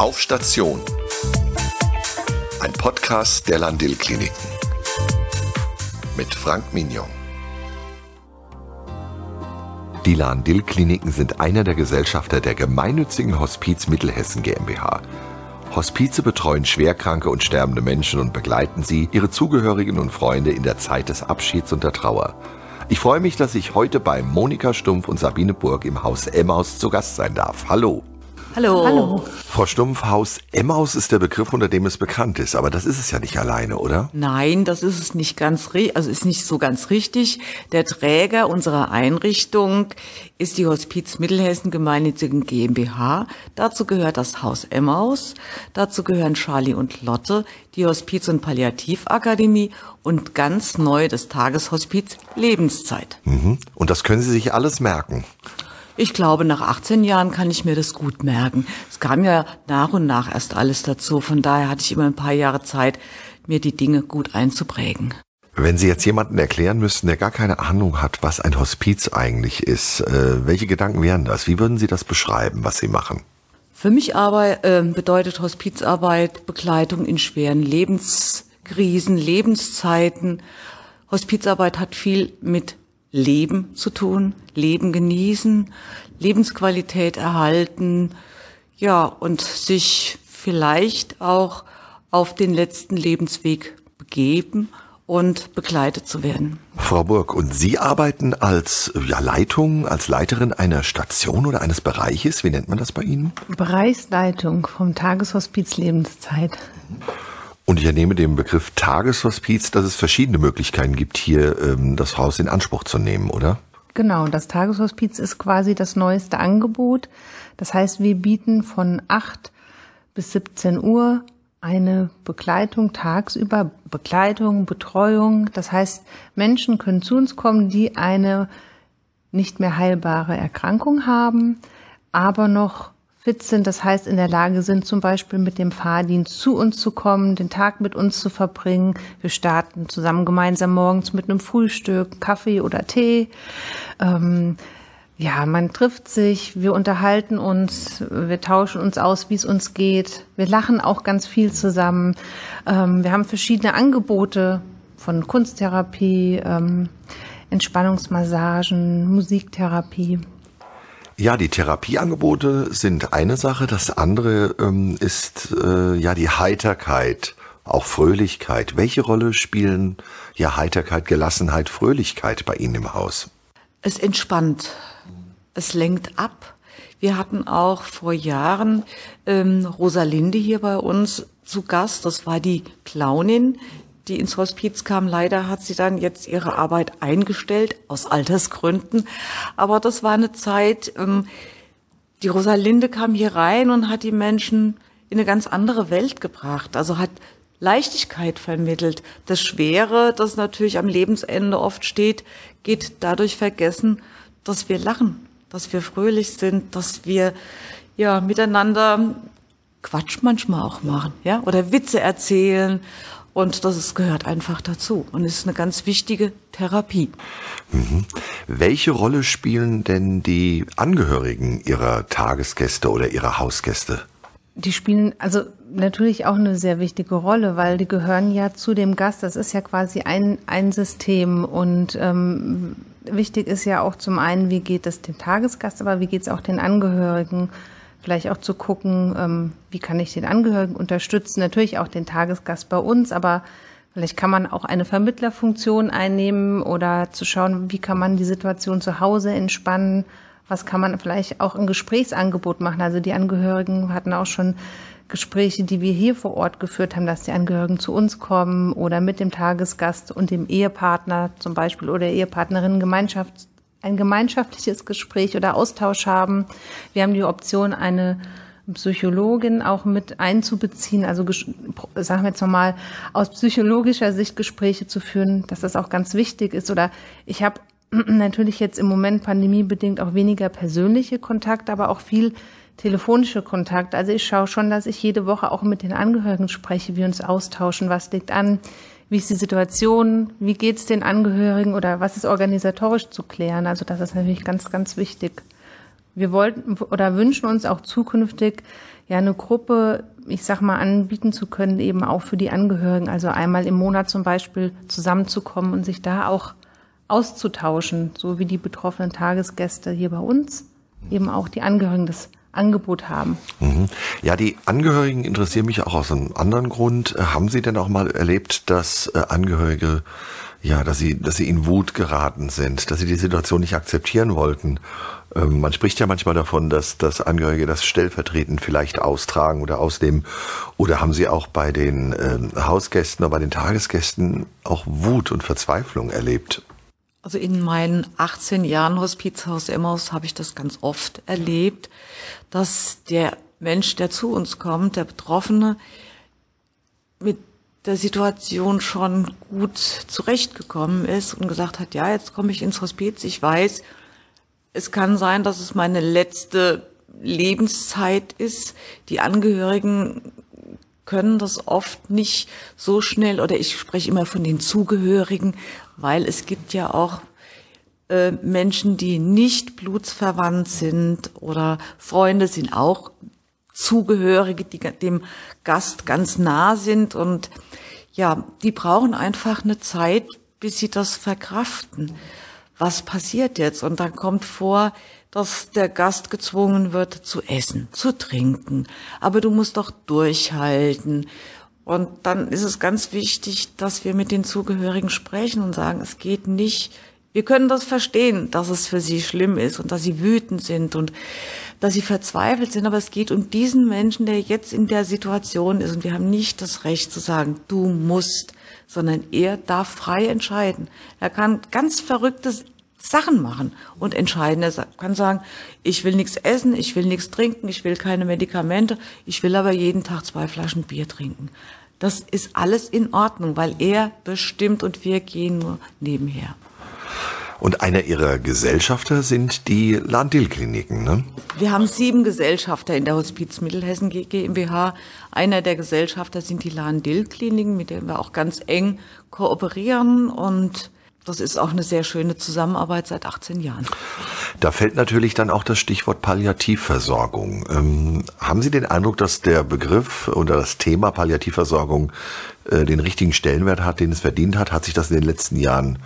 Auf Station. Ein Podcast der Landil Kliniken. Mit Frank Mignon. Die Landil Kliniken sind einer der Gesellschafter der gemeinnützigen Hospiz Mittelhessen GmbH. Hospize betreuen schwerkranke und sterbende Menschen und begleiten sie, ihre Zugehörigen und Freunde in der Zeit des Abschieds und der Trauer. Ich freue mich, dass ich heute bei Monika Stumpf und Sabine Burg im Haus Emmaus zu Gast sein darf. Hallo. Hallo. Hallo. Frau Stumpf, Haus Emmaus ist der Begriff, unter dem es bekannt ist, aber das ist es ja nicht alleine, oder? Nein, das ist es nicht ganz, also ist nicht so ganz richtig. Der Träger unserer Einrichtung ist die Hospiz Mittelhessen Gemeinnützigen GmbH. Dazu gehört das Haus Emmaus. Dazu gehören Charlie und Lotte, die Hospiz- und Palliativakademie und ganz neu das Tageshospiz Lebenszeit. Mhm. Und das können Sie sich alles merken. Ich glaube, nach 18 Jahren kann ich mir das gut merken. Es kam ja nach und nach erst alles dazu. Von daher hatte ich immer ein paar Jahre Zeit, mir die Dinge gut einzuprägen. Wenn Sie jetzt jemanden erklären müssten, der gar keine Ahnung hat, was ein Hospiz eigentlich ist, äh, welche Gedanken wären das? Wie würden Sie das beschreiben, was Sie machen? Für mich aber äh, bedeutet Hospizarbeit Begleitung in schweren Lebenskrisen, Lebenszeiten. Hospizarbeit hat viel mit Leben zu tun, Leben genießen, Lebensqualität erhalten, ja, und sich vielleicht auch auf den letzten Lebensweg begeben und begleitet zu werden. Frau Burg, und Sie arbeiten als ja, Leitung, als Leiterin einer Station oder eines Bereiches. Wie nennt man das bei Ihnen? Bereichsleitung vom Tageshospiz Lebenszeit. Und ich ernehme dem Begriff Tageshospiz, dass es verschiedene Möglichkeiten gibt, hier ähm, das Haus in Anspruch zu nehmen, oder? Genau, das Tageshospiz ist quasi das neueste Angebot. Das heißt, wir bieten von 8 bis 17 Uhr eine Begleitung tagsüber, Begleitung, Betreuung. Das heißt, Menschen können zu uns kommen, die eine nicht mehr heilbare Erkrankung haben, aber noch fit sind, das heißt in der Lage sind, zum Beispiel mit dem Fahrdienst zu uns zu kommen, den Tag mit uns zu verbringen. Wir starten zusammen gemeinsam morgens mit einem Frühstück, Kaffee oder Tee. Ähm, ja, man trifft sich, wir unterhalten uns, wir tauschen uns aus, wie es uns geht. Wir lachen auch ganz viel zusammen. Ähm, wir haben verschiedene Angebote von Kunsttherapie, ähm, Entspannungsmassagen, Musiktherapie. Ja, die Therapieangebote sind eine Sache. Das andere ähm, ist äh, ja die Heiterkeit, auch Fröhlichkeit. Welche Rolle spielen ja Heiterkeit, Gelassenheit, Fröhlichkeit bei Ihnen im Haus? Es entspannt, es lenkt ab. Wir hatten auch vor Jahren ähm, Rosalinde hier bei uns zu Gast. Das war die Clownin, die ins Hospiz kam. Leider hat sie dann jetzt ihre Arbeit eingestellt, aus Altersgründen. Aber das war eine Zeit, ähm, die Rosalinde kam hier rein und hat die Menschen in eine ganz andere Welt gebracht. Also hat Leichtigkeit vermittelt. Das Schwere, das natürlich am Lebensende oft steht, geht dadurch vergessen, dass wir lachen, dass wir fröhlich sind, dass wir ja miteinander Quatsch manchmal auch machen, ja, oder Witze erzählen und das ist, gehört einfach dazu und ist eine ganz wichtige Therapie. Mhm. Welche Rolle spielen denn die Angehörigen Ihrer Tagesgäste oder Ihrer Hausgäste? Die spielen also natürlich auch eine sehr wichtige Rolle, weil die gehören ja zu dem Gast. Das ist ja quasi ein, ein System. Und ähm, wichtig ist ja auch zum einen, wie geht es dem Tagesgast, aber wie geht es auch den Angehörigen vielleicht auch zu gucken, ähm, wie kann ich den Angehörigen unterstützen, natürlich auch den Tagesgast bei uns, aber vielleicht kann man auch eine Vermittlerfunktion einnehmen oder zu schauen, wie kann man die Situation zu Hause entspannen, was kann man vielleicht auch ein Gesprächsangebot machen. Also die Angehörigen hatten auch schon Gespräche, die wir hier vor Ort geführt haben, dass die Angehörigen zu uns kommen oder mit dem Tagesgast und dem Ehepartner zum Beispiel oder Ehepartnerin Gemeinschaft ein gemeinschaftliches Gespräch oder Austausch haben. Wir haben die Option, eine Psychologin auch mit einzubeziehen, also sagen wir jetzt nochmal, aus psychologischer Sicht Gespräche zu führen, dass das auch ganz wichtig ist. Oder ich habe natürlich jetzt im Moment pandemiebedingt auch weniger persönliche Kontakte, aber auch viel telefonische Kontakt. Also ich schaue schon, dass ich jede Woche auch mit den Angehörigen spreche, wir uns austauschen, was liegt an, wie ist die Situation, wie geht es den Angehörigen oder was ist organisatorisch zu klären. Also das ist natürlich ganz, ganz wichtig. Wir wollten oder wünschen uns auch zukünftig ja eine Gruppe, ich sag mal, anbieten zu können, eben auch für die Angehörigen, also einmal im Monat zum Beispiel zusammenzukommen und sich da auch auszutauschen, so wie die betroffenen Tagesgäste hier bei uns, eben auch die Angehörigen das Angebot haben. Mhm. Ja, die Angehörigen interessieren mich auch aus einem anderen Grund. Haben Sie denn auch mal erlebt, dass äh, Angehörige ja, dass sie, dass sie in Wut geraten sind, dass sie die Situation nicht akzeptieren wollten. Ähm, man spricht ja manchmal davon, dass, dass Angehörige das stellvertretend vielleicht austragen oder ausnehmen. Oder haben sie auch bei den äh, Hausgästen oder bei den Tagesgästen auch Wut und Verzweiflung erlebt? Also in meinen 18 Jahren Hospizhaus Emmaus habe ich das ganz oft erlebt, dass der Mensch, der zu uns kommt, der Betroffene, mit der Situation schon gut zurechtgekommen ist und gesagt hat, ja, jetzt komme ich ins Hospiz, ich weiß, es kann sein, dass es meine letzte Lebenszeit ist. Die Angehörigen können das oft nicht so schnell oder ich spreche immer von den Zugehörigen, weil es gibt ja auch äh, Menschen, die nicht blutsverwandt sind oder Freunde sind auch Zugehörige, die dem Gast ganz nah sind und ja, die brauchen einfach eine Zeit, bis sie das verkraften. Was passiert jetzt? Und dann kommt vor, dass der Gast gezwungen wird zu essen, zu trinken. Aber du musst doch durchhalten. Und dann ist es ganz wichtig, dass wir mit den Zugehörigen sprechen und sagen, es geht nicht. Wir können das verstehen, dass es für sie schlimm ist und dass sie wütend sind und dass sie verzweifelt sind, aber es geht um diesen Menschen, der jetzt in der Situation ist und wir haben nicht das Recht zu sagen, du musst, sondern er darf frei entscheiden. Er kann ganz verrückte Sachen machen und entscheiden. Er kann sagen, ich will nichts essen, ich will nichts trinken, ich will keine Medikamente, ich will aber jeden Tag zwei Flaschen Bier trinken. Das ist alles in Ordnung, weil er bestimmt und wir gehen nur nebenher. Und einer ihrer Gesellschafter sind die Landil-Kliniken, ne? Wir haben sieben Gesellschafter in der Hospiz Mittelhessen GmbH. Einer der Gesellschafter sind die Landil-Kliniken, mit denen wir auch ganz eng kooperieren und das ist auch eine sehr schöne Zusammenarbeit seit 18 Jahren. Da fällt natürlich dann auch das Stichwort Palliativversorgung. Ähm, haben Sie den Eindruck, dass der Begriff oder das Thema Palliativversorgung äh, den richtigen Stellenwert hat, den es verdient hat? Hat sich das in den letzten Jahren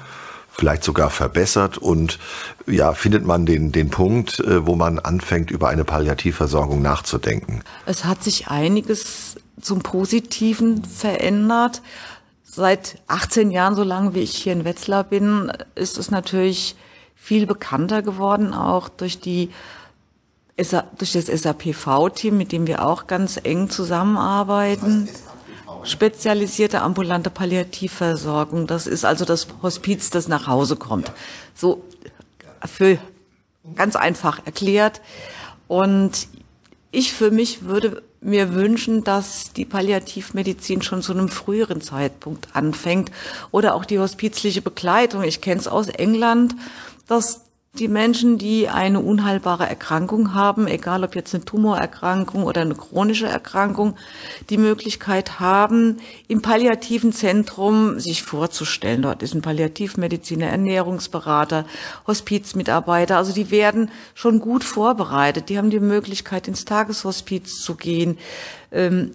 vielleicht sogar verbessert und ja, findet man den, den Punkt, äh, wo man anfängt, über eine Palliativversorgung nachzudenken? Es hat sich einiges zum Positiven verändert. Seit 18 Jahren, so lange wie ich hier in Wetzlar bin, ist es natürlich viel bekannter geworden, auch durch die durch das SAPV-Team, mit dem wir auch ganz eng zusammenarbeiten spezialisierte ambulante Palliativversorgung. Das ist also das Hospiz, das nach Hause kommt. So für ganz einfach erklärt. Und ich für mich würde mir wünschen, dass die Palliativmedizin schon zu einem früheren Zeitpunkt anfängt oder auch die hospizliche Begleitung. Ich kenne es aus England, dass die Menschen, die eine unheilbare Erkrankung haben, egal ob jetzt eine Tumorerkrankung oder eine chronische Erkrankung, die Möglichkeit haben, im palliativen Zentrum sich vorzustellen. Dort ist ein Palliativmediziner, Ernährungsberater, Hospizmitarbeiter. Also die werden schon gut vorbereitet. Die haben die Möglichkeit, ins Tageshospiz zu gehen. Ähm,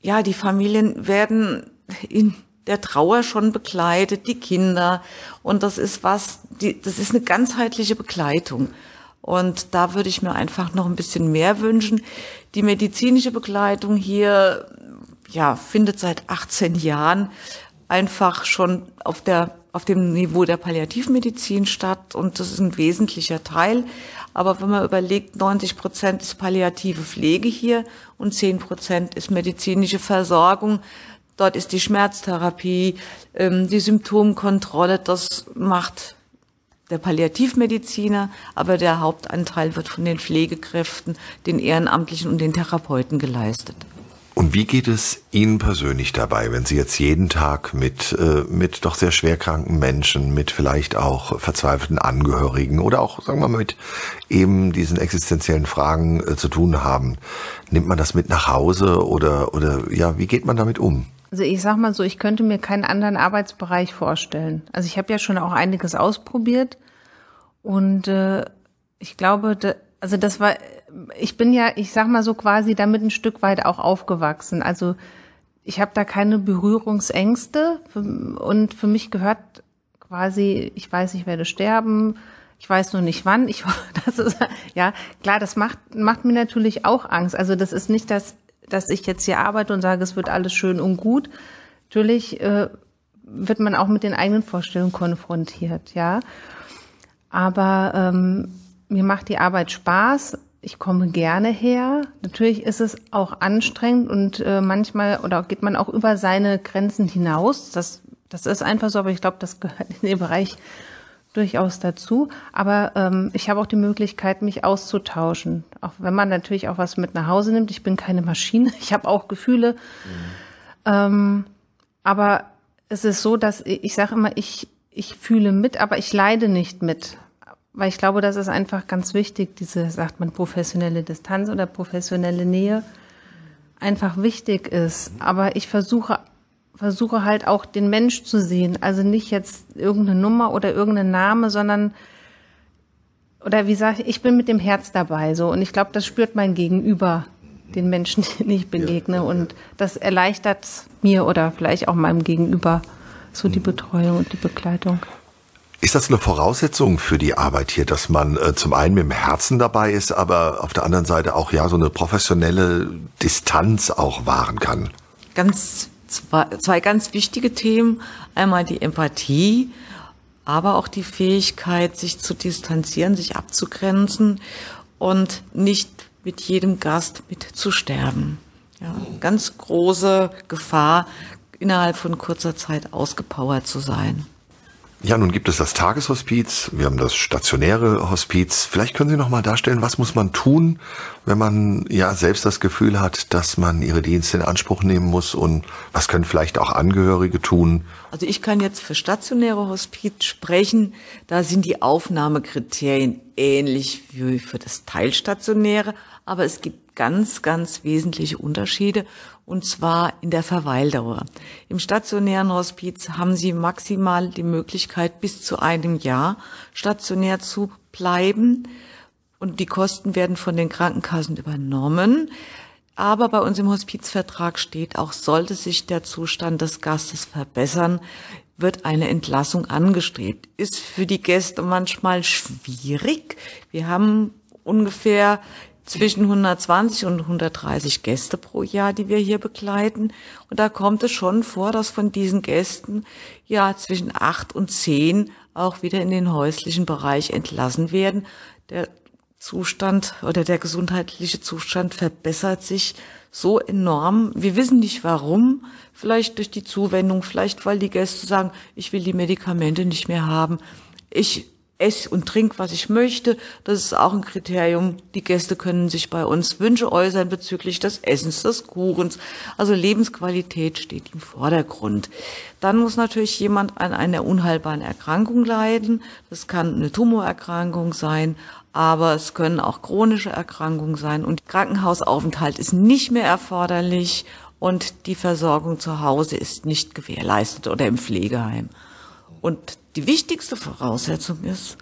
ja, die Familien werden in der Trauer schon begleitet, die Kinder. Und das ist was, die, das ist eine ganzheitliche Begleitung. Und da würde ich mir einfach noch ein bisschen mehr wünschen. Die medizinische Begleitung hier, ja, findet seit 18 Jahren einfach schon auf der, auf dem Niveau der Palliativmedizin statt. Und das ist ein wesentlicher Teil. Aber wenn man überlegt, 90 Prozent ist palliative Pflege hier und 10 Prozent ist medizinische Versorgung, Dort ist die Schmerztherapie, ähm, die Symptomkontrolle, das macht der Palliativmediziner, aber der Hauptanteil wird von den Pflegekräften, den Ehrenamtlichen und den Therapeuten geleistet. Und wie geht es Ihnen persönlich dabei, wenn Sie jetzt jeden Tag mit, äh, mit doch sehr schwerkranken Menschen, mit vielleicht auch verzweifelten Angehörigen oder auch, sagen wir mal, mit eben diesen existenziellen Fragen äh, zu tun haben? Nimmt man das mit nach Hause oder, oder ja, wie geht man damit um? Also ich sag mal so, ich könnte mir keinen anderen Arbeitsbereich vorstellen. Also ich habe ja schon auch einiges ausprobiert und äh, ich glaube, Also das war, ich bin ja, ich sag mal so quasi damit ein Stück weit auch aufgewachsen. Also ich habe da keine Berührungsängste und für mich gehört quasi, ich weiß, ich werde sterben, ich weiß nur nicht wann. Ich, das ist, ja, klar, das macht, macht mir natürlich auch Angst. Also das ist nicht das, dass ich jetzt hier arbeite und sage, es wird alles schön und gut. Natürlich äh, wird man auch mit den eigenen Vorstellungen konfrontiert, ja. Aber ähm, mir macht die Arbeit Spaß. Ich komme gerne her. Natürlich ist es auch anstrengend und äh, manchmal oder geht man auch über seine Grenzen hinaus. Das, das ist einfach so, aber ich glaube, das gehört in den Bereich durchaus dazu. Aber ähm, ich habe auch die Möglichkeit, mich auszutauschen. Auch wenn man natürlich auch was mit nach Hause nimmt. Ich bin keine Maschine. Ich habe auch Gefühle. Mhm. Ähm, aber es ist so, dass ich, ich sage immer, ich, ich fühle mit, aber ich leide nicht mit. Weil ich glaube, das ist einfach ganz wichtig, diese, sagt man, professionelle Distanz oder professionelle Nähe einfach wichtig ist. Aber ich versuche, versuche halt auch den Mensch zu sehen. Also nicht jetzt irgendeine Nummer oder irgendein Name, sondern, oder wie sage ich, ich bin mit dem Herz dabei, so. Und ich glaube, das spürt mein Gegenüber, den Menschen, denen ich begegne. Ja, ja, ja. Und das erleichtert mir oder vielleicht auch meinem Gegenüber so die mhm. Betreuung und die Begleitung. Ist das eine Voraussetzung für die Arbeit hier, dass man äh, zum einen mit dem Herzen dabei ist, aber auf der anderen Seite auch ja so eine professionelle Distanz auch wahren kann? Ganz zwei, zwei ganz wichtige Themen. Einmal die Empathie, aber auch die Fähigkeit, sich zu distanzieren, sich abzugrenzen und nicht mit jedem Gast mitzusterben. Ja, ganz große Gefahr, innerhalb von kurzer Zeit ausgepowert zu sein. Ja, nun gibt es das Tageshospiz, wir haben das stationäre Hospiz. Vielleicht können Sie noch mal darstellen, was muss man tun, wenn man ja selbst das Gefühl hat, dass man ihre Dienste in Anspruch nehmen muss und was können vielleicht auch Angehörige tun? Also ich kann jetzt für stationäre Hospiz sprechen. Da sind die Aufnahmekriterien ähnlich wie für das Teilstationäre, aber es gibt ganz, ganz wesentliche Unterschiede und zwar in der Verweildauer. Im stationären Hospiz haben Sie maximal die Möglichkeit, bis zu einem Jahr stationär zu bleiben und die Kosten werden von den Krankenkassen übernommen. Aber bei uns im Hospizvertrag steht auch, sollte sich der Zustand des Gastes verbessern, wird eine Entlassung angestrebt. Ist für die Gäste manchmal schwierig. Wir haben ungefähr zwischen 120 und 130 Gäste pro Jahr, die wir hier begleiten. Und da kommt es schon vor, dass von diesen Gästen ja zwischen acht und zehn auch wieder in den häuslichen Bereich entlassen werden. Der Zustand oder der gesundheitliche Zustand verbessert sich so enorm. Wir wissen nicht warum. Vielleicht durch die Zuwendung, vielleicht weil die Gäste sagen, ich will die Medikamente nicht mehr haben. Ich esse und trink, was ich möchte. Das ist auch ein Kriterium. Die Gäste können sich bei uns Wünsche äußern bezüglich des Essens, des Kuchens. Also Lebensqualität steht im Vordergrund. Dann muss natürlich jemand an einer unheilbaren Erkrankung leiden. Das kann eine Tumorerkrankung sein, aber es können auch chronische Erkrankungen sein. Und Krankenhausaufenthalt ist nicht mehr erforderlich und die Versorgung zu Hause ist nicht gewährleistet oder im Pflegeheim. Und die wichtigste Voraussetzung ist,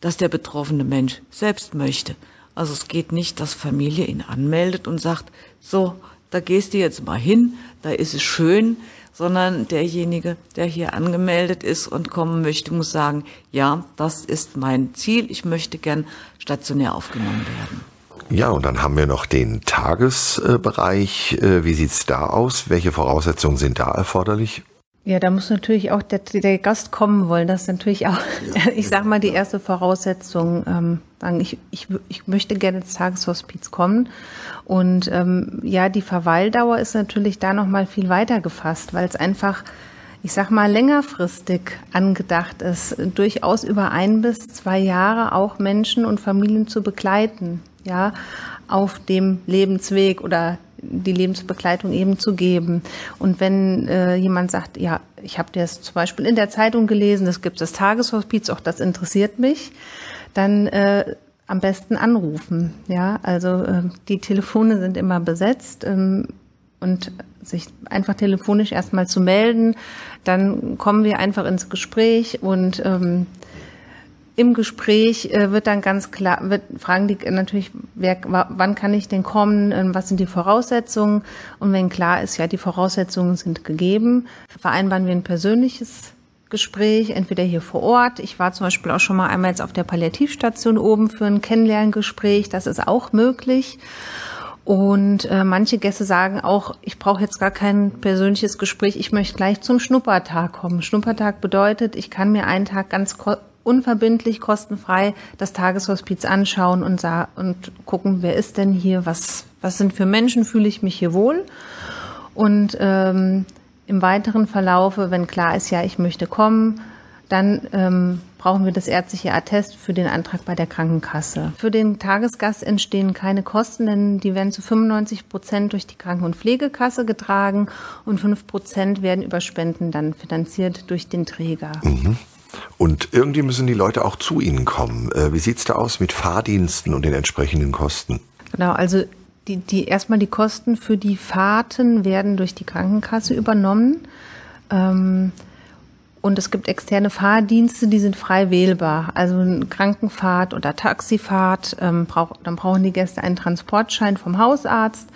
dass der betroffene Mensch selbst möchte. Also es geht nicht, dass Familie ihn anmeldet und sagt, so, da gehst du jetzt mal hin, da ist es schön, sondern derjenige, der hier angemeldet ist und kommen möchte, muss sagen, ja, das ist mein Ziel, ich möchte gern stationär aufgenommen werden. Ja, und dann haben wir noch den Tagesbereich. Äh, wie sieht's da aus? Welche Voraussetzungen sind da erforderlich? Ja, da muss natürlich auch der, der Gast kommen wollen. Das ist natürlich auch, ich sag mal, die erste Voraussetzung. Ähm, sagen, ich, ich, ich möchte gerne ins Tageshospiz kommen. Und ähm, ja, die Verweildauer ist natürlich da nochmal viel weiter gefasst, weil es einfach, ich sag mal, längerfristig angedacht ist, durchaus über ein bis zwei Jahre auch Menschen und Familien zu begleiten, ja, auf dem Lebensweg oder die Lebensbegleitung eben zu geben. Und wenn äh, jemand sagt, ja, ich habe das zum Beispiel in der Zeitung gelesen, es gibt das Tageshospiz, auch das interessiert mich, dann äh, am besten anrufen. Ja, also äh, die Telefone sind immer besetzt ähm, und sich einfach telefonisch erstmal zu melden, dann kommen wir einfach ins Gespräch und ähm, im Gespräch äh, wird dann ganz klar, wird, fragen die natürlich, wer, wann kann ich denn kommen, ähm, was sind die Voraussetzungen? Und wenn klar ist, ja, die Voraussetzungen sind gegeben, vereinbaren wir ein persönliches Gespräch, entweder hier vor Ort. Ich war zum Beispiel auch schon mal einmal jetzt auf der Palliativstation oben für ein Kennenlerngespräch. Das ist auch möglich. Und äh, manche Gäste sagen auch, ich brauche jetzt gar kein persönliches Gespräch, ich möchte gleich zum Schnuppertag kommen. Schnuppertag bedeutet, ich kann mir einen Tag ganz unverbindlich, kostenfrei das Tageshospiz anschauen und, und gucken, wer ist denn hier, was, was sind für Menschen, fühle ich mich hier wohl. Und ähm, im weiteren Verlaufe, wenn klar ist, ja, ich möchte kommen, dann ähm, brauchen wir das ärztliche Attest für den Antrag bei der Krankenkasse. Für den Tagesgast entstehen keine Kosten, denn die werden zu 95 Prozent durch die Kranken- und Pflegekasse getragen und 5 Prozent werden über Spenden dann finanziert durch den Träger. Mhm. Und irgendwie müssen die Leute auch zu Ihnen kommen. Äh, wie sieht es da aus mit Fahrdiensten und den entsprechenden Kosten? Genau, also die, die erstmal die Kosten für die Fahrten werden durch die Krankenkasse übernommen. Ähm, und es gibt externe Fahrdienste, die sind frei wählbar. Also eine Krankenfahrt oder Taxifahrt, ähm, dann brauchen die Gäste einen Transportschein vom Hausarzt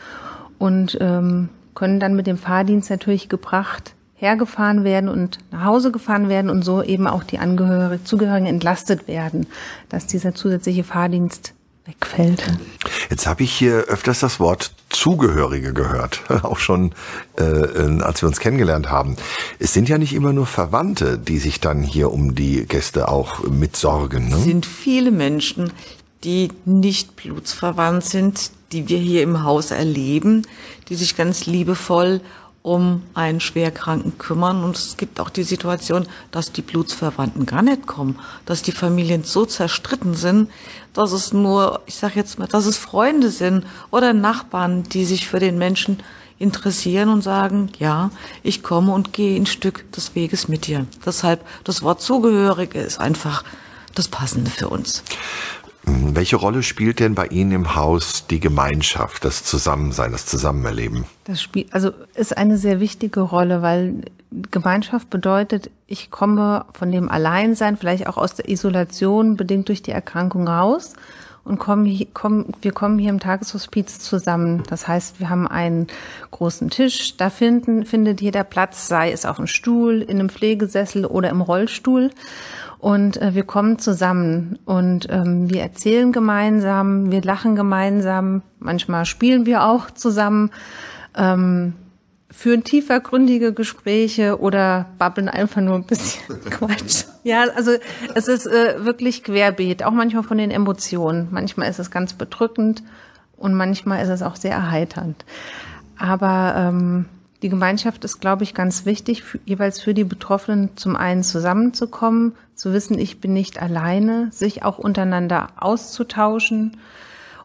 und ähm, können dann mit dem Fahrdienst natürlich gebracht hergefahren werden und nach Hause gefahren werden und so eben auch die Angehörigen, Zugehörigen entlastet werden, dass dieser zusätzliche Fahrdienst wegfällt. Jetzt habe ich hier öfters das Wort Zugehörige gehört, auch schon äh, als wir uns kennengelernt haben. Es sind ja nicht immer nur Verwandte, die sich dann hier um die Gäste auch mitsorgen. Ne? Es sind viele Menschen, die nicht blutsverwandt sind, die wir hier im Haus erleben, die sich ganz liebevoll um einen Schwerkranken kümmern. Und es gibt auch die Situation, dass die Blutsverwandten gar nicht kommen, dass die Familien so zerstritten sind, dass es nur, ich sage jetzt mal, dass es Freunde sind oder Nachbarn, die sich für den Menschen interessieren und sagen, ja, ich komme und gehe ein Stück des Weges mit dir. Deshalb das Wort Zugehörige ist einfach das Passende für uns. Welche Rolle spielt denn bei Ihnen im Haus die Gemeinschaft, das Zusammensein, das Zusammenerleben? Das spielt, also ist eine sehr wichtige Rolle, weil Gemeinschaft bedeutet, ich komme von dem Alleinsein, vielleicht auch aus der Isolation bedingt durch die Erkrankung raus und kommen, kommen, wir kommen hier im Tageshospiz zusammen. Das heißt, wir haben einen großen Tisch, da finden, findet jeder Platz, sei es auf dem Stuhl, in einem Pflegesessel oder im Rollstuhl. Und äh, wir kommen zusammen und ähm, wir erzählen gemeinsam, wir lachen gemeinsam, manchmal spielen wir auch zusammen, ähm, führen tiefergründige Gespräche oder babbeln einfach nur ein bisschen Quatsch. Ja, also es ist äh, wirklich querbeet, auch manchmal von den Emotionen. Manchmal ist es ganz bedrückend und manchmal ist es auch sehr erheiternd. Aber ähm, die Gemeinschaft ist, glaube ich, ganz wichtig, für, jeweils für die Betroffenen zum einen zusammenzukommen, zu wissen, ich bin nicht alleine, sich auch untereinander auszutauschen.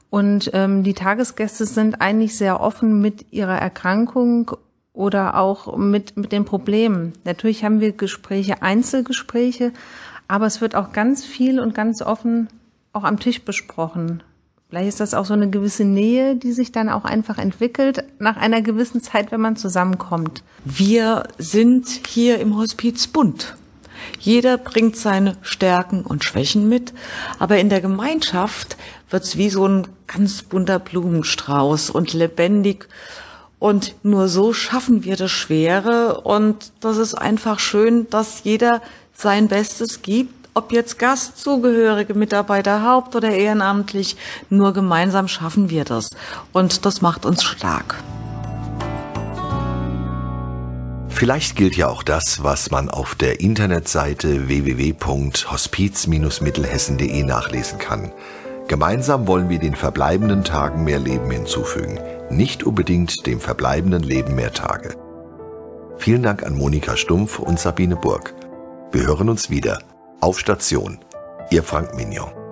Und ähm, die Tagesgäste sind eigentlich sehr offen mit ihrer Erkrankung oder auch mit, mit den Problemen. Natürlich haben wir Gespräche, Einzelgespräche, aber es wird auch ganz viel und ganz offen auch am Tisch besprochen. Vielleicht ist das auch so eine gewisse Nähe, die sich dann auch einfach entwickelt nach einer gewissen Zeit, wenn man zusammenkommt. Wir sind hier im Hospiz bunt. Jeder bringt seine Stärken und Schwächen mit, aber in der Gemeinschaft wird's wie so ein ganz bunter Blumenstrauß und lebendig. Und nur so schaffen wir das Schwere. Und das ist einfach schön, dass jeder sein Bestes gibt ob jetzt Gastzugehörige, Mitarbeiter, haupt- oder ehrenamtlich, nur gemeinsam schaffen wir das. Und das macht uns stark. Vielleicht gilt ja auch das, was man auf der Internetseite www.hospiz-mittelhessen.de nachlesen kann. Gemeinsam wollen wir den verbleibenden Tagen mehr Leben hinzufügen, nicht unbedingt dem verbleibenden Leben mehr Tage. Vielen Dank an Monika Stumpf und Sabine Burg. Wir hören uns wieder auf Station. Ihr Frank Mignon.